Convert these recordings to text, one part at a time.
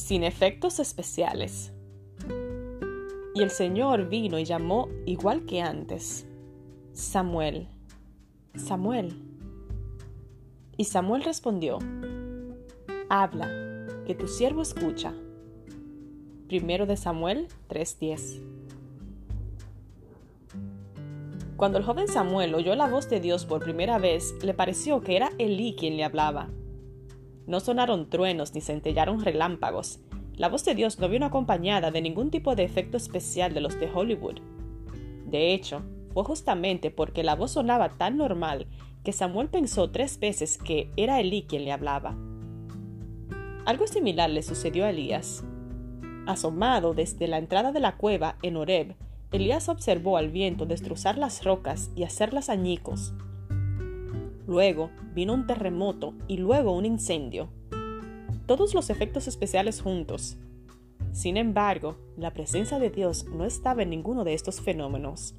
sin efectos especiales. Y el Señor vino y llamó igual que antes, Samuel, Samuel. Y Samuel respondió, Habla, que tu siervo escucha. Primero de Samuel 3:10. Cuando el joven Samuel oyó la voz de Dios por primera vez, le pareció que era Elí quien le hablaba. No sonaron truenos ni centellaron relámpagos. La voz de Dios no vino acompañada de ningún tipo de efecto especial de los de Hollywood. De hecho, fue justamente porque la voz sonaba tan normal que Samuel pensó tres veces que era Elí quien le hablaba. Algo similar le sucedió a Elías. Asomado desde la entrada de la cueva en Horeb, Elías observó al viento destrozar las rocas y hacerlas añicos. Luego vino un terremoto y luego un incendio. Todos los efectos especiales juntos. Sin embargo, la presencia de Dios no estaba en ninguno de estos fenómenos.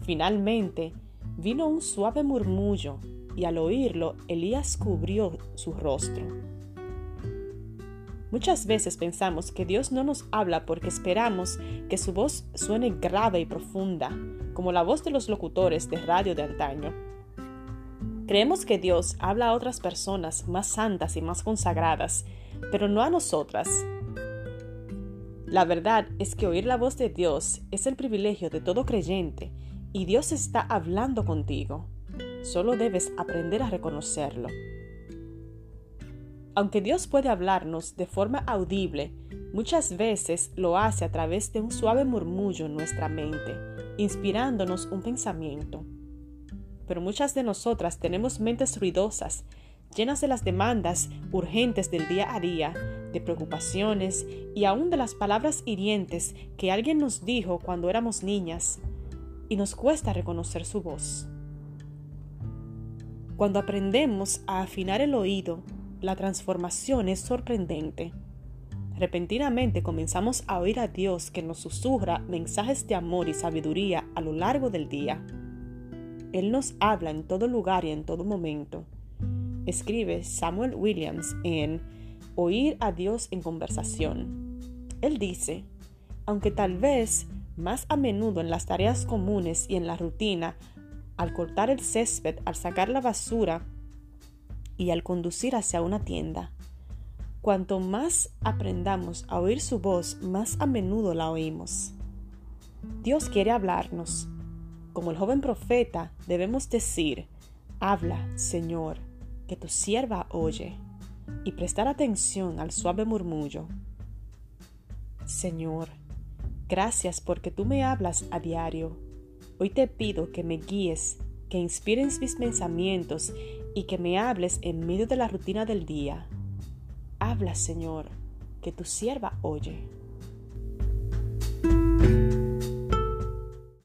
Finalmente, vino un suave murmullo y al oírlo Elías cubrió su rostro. Muchas veces pensamos que Dios no nos habla porque esperamos que su voz suene grave y profunda, como la voz de los locutores de radio de antaño. Creemos que Dios habla a otras personas más santas y más consagradas, pero no a nosotras. La verdad es que oír la voz de Dios es el privilegio de todo creyente y Dios está hablando contigo. Solo debes aprender a reconocerlo. Aunque Dios puede hablarnos de forma audible, muchas veces lo hace a través de un suave murmullo en nuestra mente, inspirándonos un pensamiento. Pero muchas de nosotras tenemos mentes ruidosas, llenas de las demandas urgentes del día a día, de preocupaciones y aún de las palabras hirientes que alguien nos dijo cuando éramos niñas, y nos cuesta reconocer su voz. Cuando aprendemos a afinar el oído, la transformación es sorprendente. Repentinamente comenzamos a oír a Dios que nos susurra mensajes de amor y sabiduría a lo largo del día. Él nos habla en todo lugar y en todo momento. Escribe Samuel Williams en Oír a Dios en conversación. Él dice, aunque tal vez más a menudo en las tareas comunes y en la rutina, al cortar el césped, al sacar la basura, y al conducir hacia una tienda. Cuanto más aprendamos a oír su voz, más a menudo la oímos. Dios quiere hablarnos. Como el joven profeta, debemos decir, habla, Señor, que tu sierva oye, y prestar atención al suave murmullo. Señor, gracias porque tú me hablas a diario. Hoy te pido que me guíes, que inspires mis pensamientos y que me hables en medio de la rutina del día. Habla, Señor, que tu sierva oye.